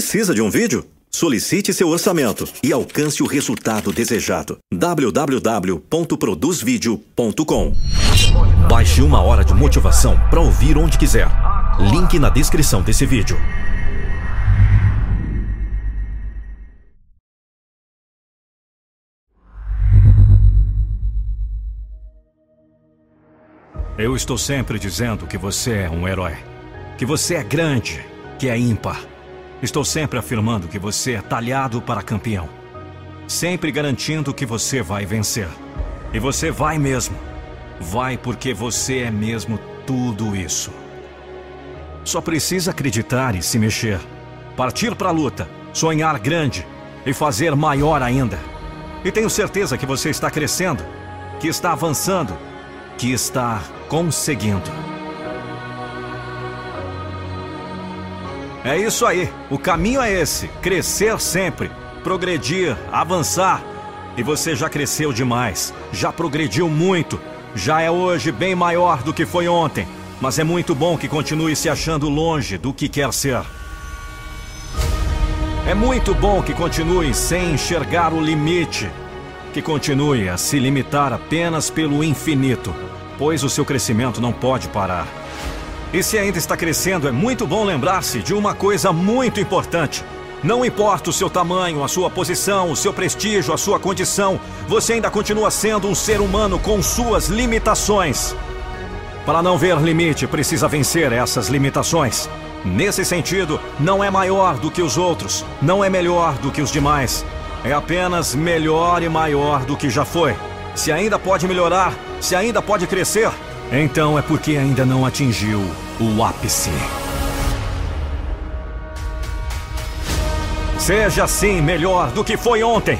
Precisa de um vídeo? Solicite seu orçamento e alcance o resultado desejado. www.produzvideo.com Baixe uma hora de motivação para ouvir onde quiser. Link na descrição desse vídeo. Eu estou sempre dizendo que você é um herói. Que você é grande, que é ímpar. Estou sempre afirmando que você é talhado para campeão. Sempre garantindo que você vai vencer. E você vai mesmo. Vai porque você é mesmo tudo isso. Só precisa acreditar e se mexer. Partir para a luta, sonhar grande e fazer maior ainda. E tenho certeza que você está crescendo, que está avançando, que está conseguindo. É isso aí. O caminho é esse: crescer sempre, progredir, avançar. E você já cresceu demais, já progrediu muito, já é hoje bem maior do que foi ontem. Mas é muito bom que continue se achando longe do que quer ser. É muito bom que continue sem enxergar o limite, que continue a se limitar apenas pelo infinito, pois o seu crescimento não pode parar. E se ainda está crescendo, é muito bom lembrar-se de uma coisa muito importante. Não importa o seu tamanho, a sua posição, o seu prestígio, a sua condição, você ainda continua sendo um ser humano com suas limitações. Para não ver limite, precisa vencer essas limitações. Nesse sentido, não é maior do que os outros, não é melhor do que os demais. É apenas melhor e maior do que já foi. Se ainda pode melhorar, se ainda pode crescer, então é porque ainda não atingiu o ápice. Seja assim melhor do que foi ontem.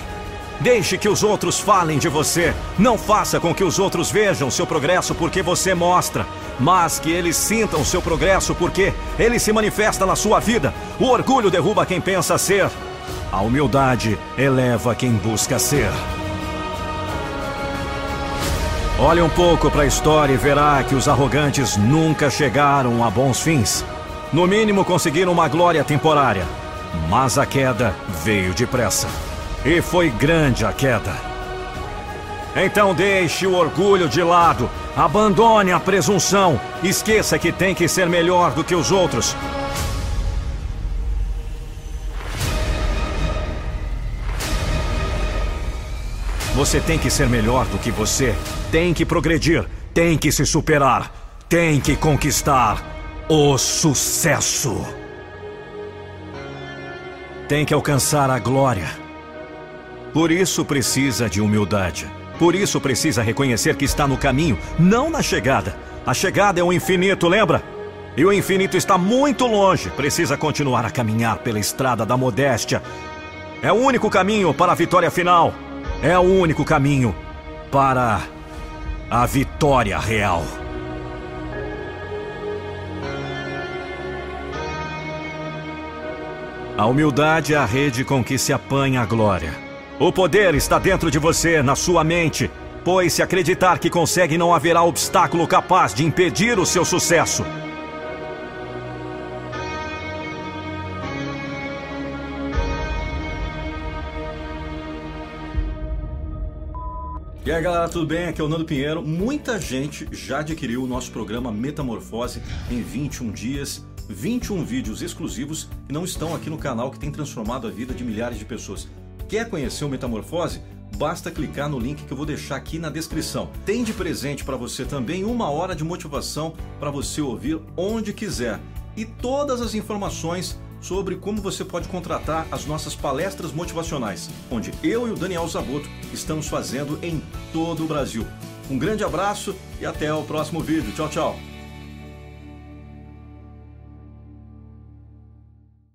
Deixe que os outros falem de você. Não faça com que os outros vejam seu progresso porque você mostra, mas que eles sintam seu progresso porque ele se manifesta na sua vida. O orgulho derruba quem pensa ser. A humildade eleva quem busca ser. Olhe um pouco para a história e verá que os arrogantes nunca chegaram a bons fins. No mínimo conseguiram uma glória temporária. Mas a queda veio depressa. E foi grande a queda. Então deixe o orgulho de lado. Abandone a presunção. Esqueça que tem que ser melhor do que os outros. Você tem que ser melhor do que você. Tem que progredir. Tem que se superar. Tem que conquistar o sucesso. Tem que alcançar a glória. Por isso precisa de humildade. Por isso precisa reconhecer que está no caminho, não na chegada. A chegada é o infinito, lembra? E o infinito está muito longe. Precisa continuar a caminhar pela estrada da modéstia. É o único caminho para a vitória final. É o único caminho para a vitória real. A humildade é a rede com que se apanha a glória. O poder está dentro de você, na sua mente, pois se acreditar que consegue, não haverá obstáculo capaz de impedir o seu sucesso. E aí galera, tudo bem? Aqui é o Nando Pinheiro. Muita gente já adquiriu o nosso programa Metamorfose em 21 dias, 21 vídeos exclusivos que não estão aqui no canal que tem transformado a vida de milhares de pessoas. Quer conhecer o Metamorfose? Basta clicar no link que eu vou deixar aqui na descrição. Tem de presente para você também uma hora de motivação para você ouvir onde quiser. E todas as informações sobre como você pode contratar as nossas palestras motivacionais, onde eu e o Daniel Zaboto estamos fazendo em todo o Brasil. Um grande abraço e até o próximo vídeo. Tchau, tchau.